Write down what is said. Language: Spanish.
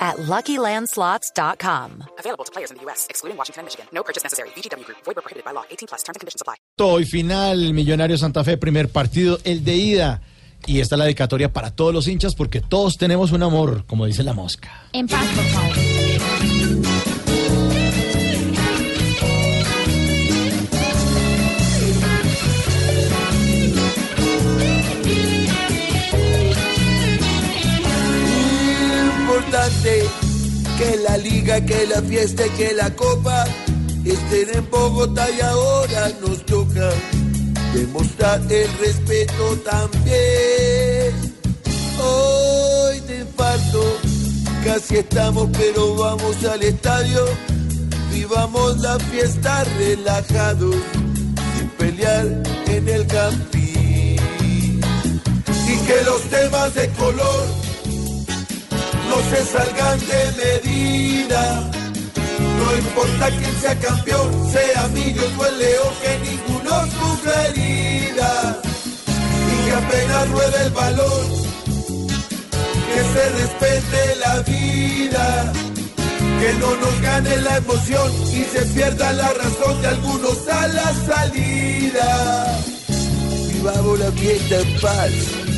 at LuckyLandSlots.com. Available to players in the U.S., excluding Washington and Michigan. No purchase necessary. VGW Group. Void where prohibited by law. 18 plus. Terms and conditions apply. Hoy final, Millonario Santa Fe, primer partido, el de ida. Y esta es la dedicatoria para todos los hinchas porque todos tenemos un amor, como dice la mosca. En paz, por favor. Que la liga, que la fiesta, que la copa estén en Bogotá y ahora nos toca demostrar el respeto también. Hoy te infarto, casi estamos, pero vamos al estadio. Vivamos la fiesta relajados, sin pelear en el campín. Y que los temas de color se salgan de medida. No importa quién sea campeón, sea Millos o el León, que ninguno sufra herida. Y que apenas ruede el balón, que se respete la vida. Que no nos gane la emoción y se pierda la razón de algunos a la salida. Vivamos la fiesta en paz